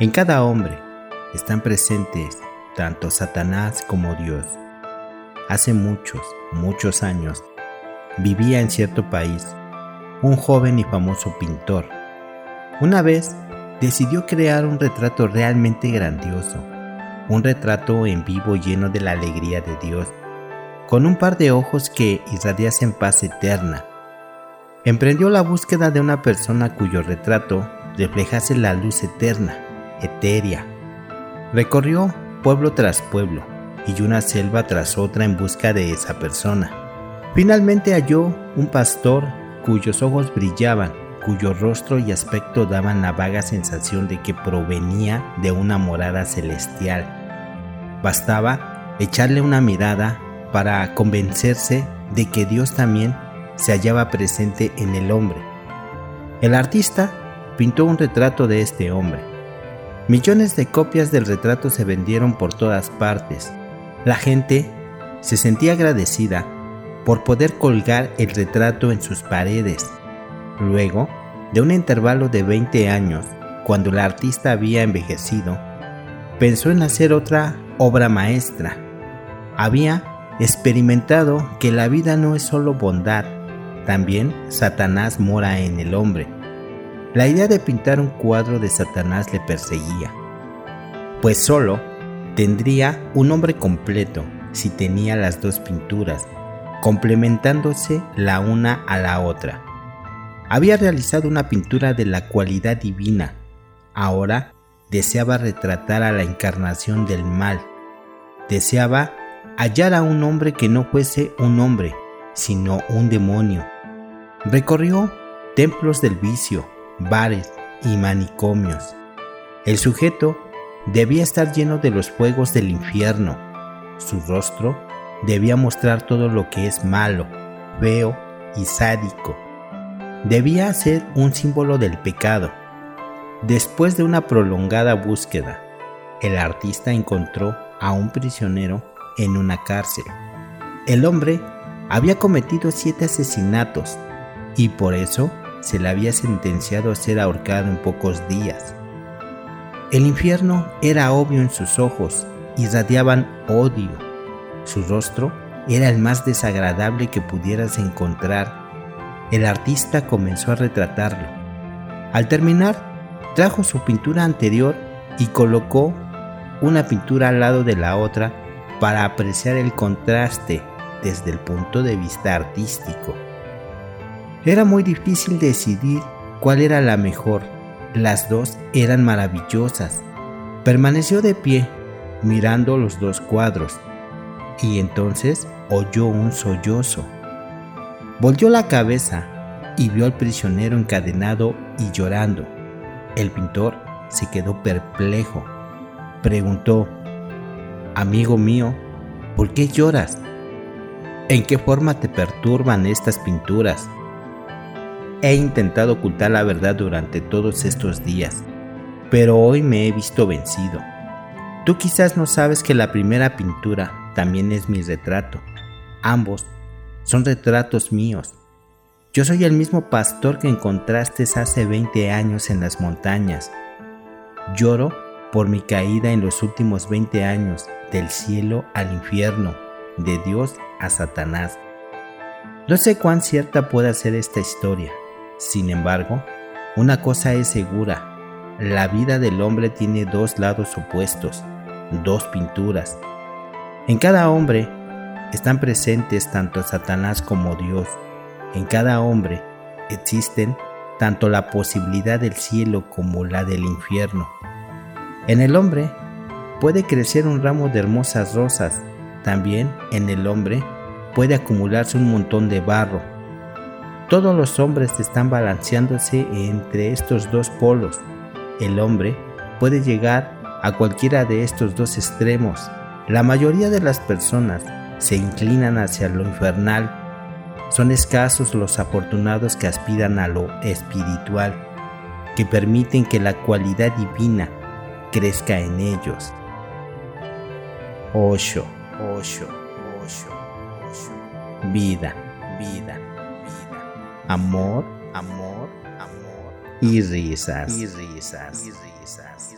En cada hombre están presentes tanto Satanás como Dios. Hace muchos, muchos años, vivía en cierto país un joven y famoso pintor. Una vez decidió crear un retrato realmente grandioso, un retrato en vivo lleno de la alegría de Dios, con un par de ojos que irradiasen paz eterna. Emprendió la búsqueda de una persona cuyo retrato reflejase la luz eterna etérea. Recorrió pueblo tras pueblo y una selva tras otra en busca de esa persona. Finalmente halló un pastor cuyos ojos brillaban, cuyo rostro y aspecto daban la vaga sensación de que provenía de una morada celestial. Bastaba echarle una mirada para convencerse de que Dios también se hallaba presente en el hombre. El artista pintó un retrato de este hombre, Millones de copias del retrato se vendieron por todas partes. La gente se sentía agradecida por poder colgar el retrato en sus paredes. Luego, de un intervalo de 20 años, cuando el artista había envejecido, pensó en hacer otra obra maestra. Había experimentado que la vida no es solo bondad, también Satanás mora en el hombre la idea de pintar un cuadro de Satanás le perseguía, pues solo tendría un nombre completo si tenía las dos pinturas, complementándose la una a la otra. Había realizado una pintura de la cualidad divina, ahora deseaba retratar a la encarnación del mal, deseaba hallar a un hombre que no fuese un hombre, sino un demonio. Recorrió templos del vicio, bares y manicomios. El sujeto debía estar lleno de los fuegos del infierno. Su rostro debía mostrar todo lo que es malo, feo y sádico. Debía ser un símbolo del pecado. Después de una prolongada búsqueda, el artista encontró a un prisionero en una cárcel. El hombre había cometido siete asesinatos y por eso se le había sentenciado a ser ahorcado en pocos días. El infierno era obvio en sus ojos, irradiaban odio. Su rostro era el más desagradable que pudieras encontrar. El artista comenzó a retratarlo. Al terminar, trajo su pintura anterior y colocó una pintura al lado de la otra para apreciar el contraste desde el punto de vista artístico. Era muy difícil decidir cuál era la mejor. Las dos eran maravillosas. Permaneció de pie, mirando los dos cuadros, y entonces oyó un sollozo. Volvió la cabeza y vio al prisionero encadenado y llorando. El pintor se quedó perplejo. Preguntó, Amigo mío, ¿por qué lloras? ¿En qué forma te perturban estas pinturas? He intentado ocultar la verdad durante todos estos días, pero hoy me he visto vencido. Tú quizás no sabes que la primera pintura también es mi retrato. Ambos son retratos míos. Yo soy el mismo pastor que encontraste hace 20 años en las montañas. Lloro por mi caída en los últimos 20 años del cielo al infierno, de Dios a Satanás. No sé cuán cierta puede ser esta historia, sin embargo, una cosa es segura, la vida del hombre tiene dos lados opuestos, dos pinturas. En cada hombre están presentes tanto Satanás como Dios. En cada hombre existen tanto la posibilidad del cielo como la del infierno. En el hombre puede crecer un ramo de hermosas rosas, también en el hombre puede acumularse un montón de barro todos los hombres están balanceándose entre estos dos polos. El hombre puede llegar a cualquiera de estos dos extremos. La mayoría de las personas se inclinan hacia lo infernal. Son escasos los afortunados que aspiran a lo espiritual, que permiten que la cualidad divina crezca en ellos. Osho, Osho, Osho, Osho. Vida, vida amor, amor, amor y risas, y risas, y risas.